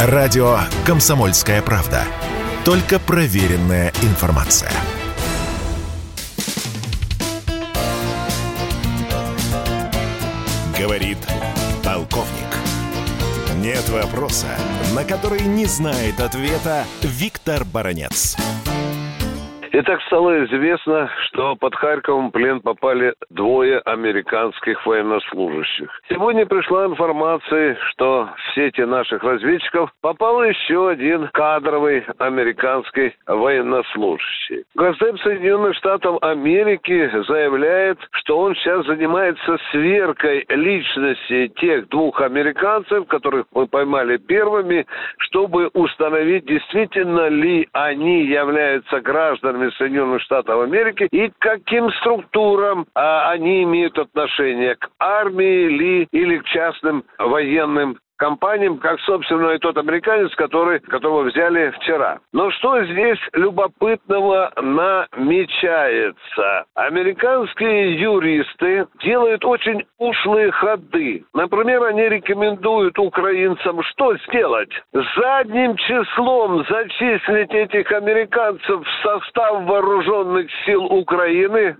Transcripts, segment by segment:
Радио «Комсомольская правда». Только проверенная информация. Говорит полковник. Нет вопроса, на который не знает ответа Виктор Баранец. Итак, стало известно, что под Харьковом в плен попали двое американских военнослужащих. Сегодня пришла информация, что в сети наших разведчиков попал еще один кадровый американский военнослужащий. Госдеп Соединенных Штатов Америки заявляет, что он сейчас занимается сверкой личности тех двух американцев, которых мы поймали первыми, чтобы установить, действительно ли они являются гражданами гражданами Соединенных Штатов Америки и к каким структурам а, они имеют отношение? К армии ли или к частным военным компаниям, как, собственно, и тот американец, который, которого взяли вчера. Но что здесь любопытного намечается? Американские юристы делают очень ушлые ходы. Например, они рекомендуют украинцам что сделать? Задним числом зачислить этих американцев в состав вооруженных сил Украины,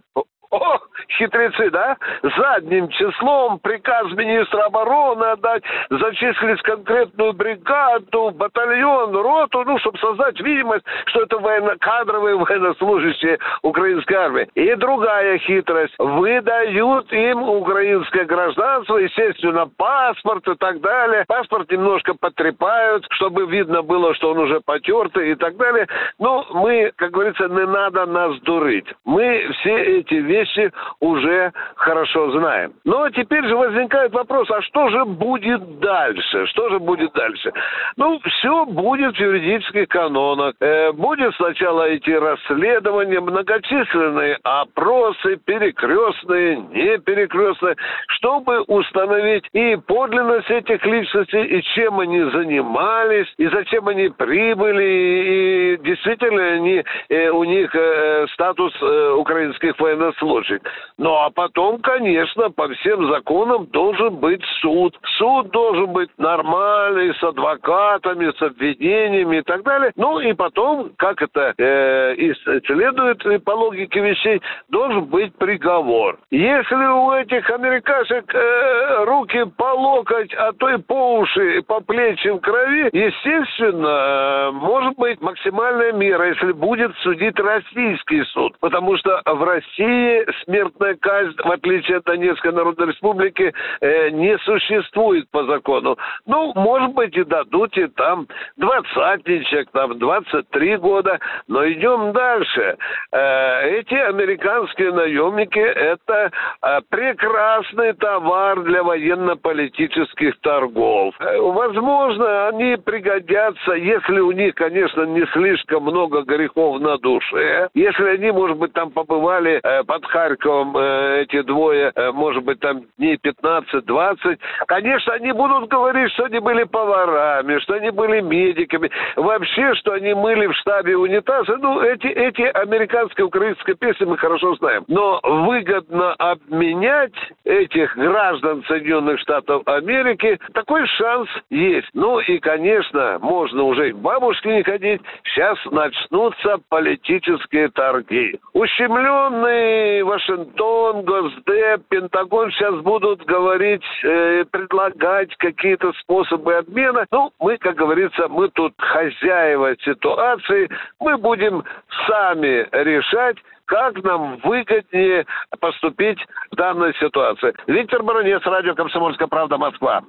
о, хитрецы, да? Задним числом приказ министра обороны отдать, зачислить конкретную бригаду, батальон, роту, ну, чтобы создать видимость, что это военно-кадровые военнослужащие украинской армии. И другая хитрость. Выдают им украинское гражданство, естественно, паспорт и так далее. Паспорт немножко потрепают, чтобы видно было, что он уже потертый и так далее. Ну, мы, как говорится, не надо нас дурить. Мы все эти вещи вещи уже хорошо знаем. Но теперь же возникает вопрос, а что же будет дальше? Что же будет дальше? Ну, все будет в юридических канонах. Э, будет сначала идти расследование, многочисленные опросы, перекрестные, не перекрестные, чтобы установить и подлинность этих личностей, и чем они занимались, и зачем они прибыли, и действительно они, э, у них э, статус э, украинских военнослужащих. Ну, а потом, конечно, по всем законам должен быть суд. Суд должен быть нормальный, с адвокатами, с обвинениями и так далее. Ну, и потом, как это э, и следует по логике вещей, должен быть приговор. Если у этих американцев э, руки по локоть, а то и по уши, и по плечи в крови, естественно, э, может быть максимальная мера, если будет судить российский суд. Потому что в России смертная казнь, в отличие от Донецкой Народной Республики, э, не существует по закону. Ну, может быть, и дадут и там двадцатничек, там 23 года, но идем дальше. Э, эти американские наемники – это э, прекрасный товар для военно-политических торгов. Э, возможно, они пригодятся, если у них, конечно, не слишком много грехов на душе, если они, может быть, там побывали э, под Харьковом э, эти двое, э, может быть, там дней 15-20, конечно, они будут говорить, что они были поварами, что они были медиками, вообще, что они мыли в штабе унитазы. Ну, эти, эти американские, украинские песни мы хорошо знаем. Но выгодно обменять этих граждан Соединенных Штатов Америки, такой шанс есть. Ну и, конечно, можно уже к бабушке не ходить. Сейчас начнутся политические торги. Ущемленные Вашингтон, Госдеп, Пентагон сейчас будут говорить, э, предлагать какие-то способы обмена. Ну, мы, как говорится, мы тут хозяева ситуации, мы будем сами решать, как нам выгоднее поступить в данной ситуации. Виктор Баранец, радио «Комсомольская правда», Москва.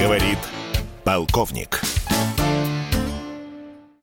Говорит полковник.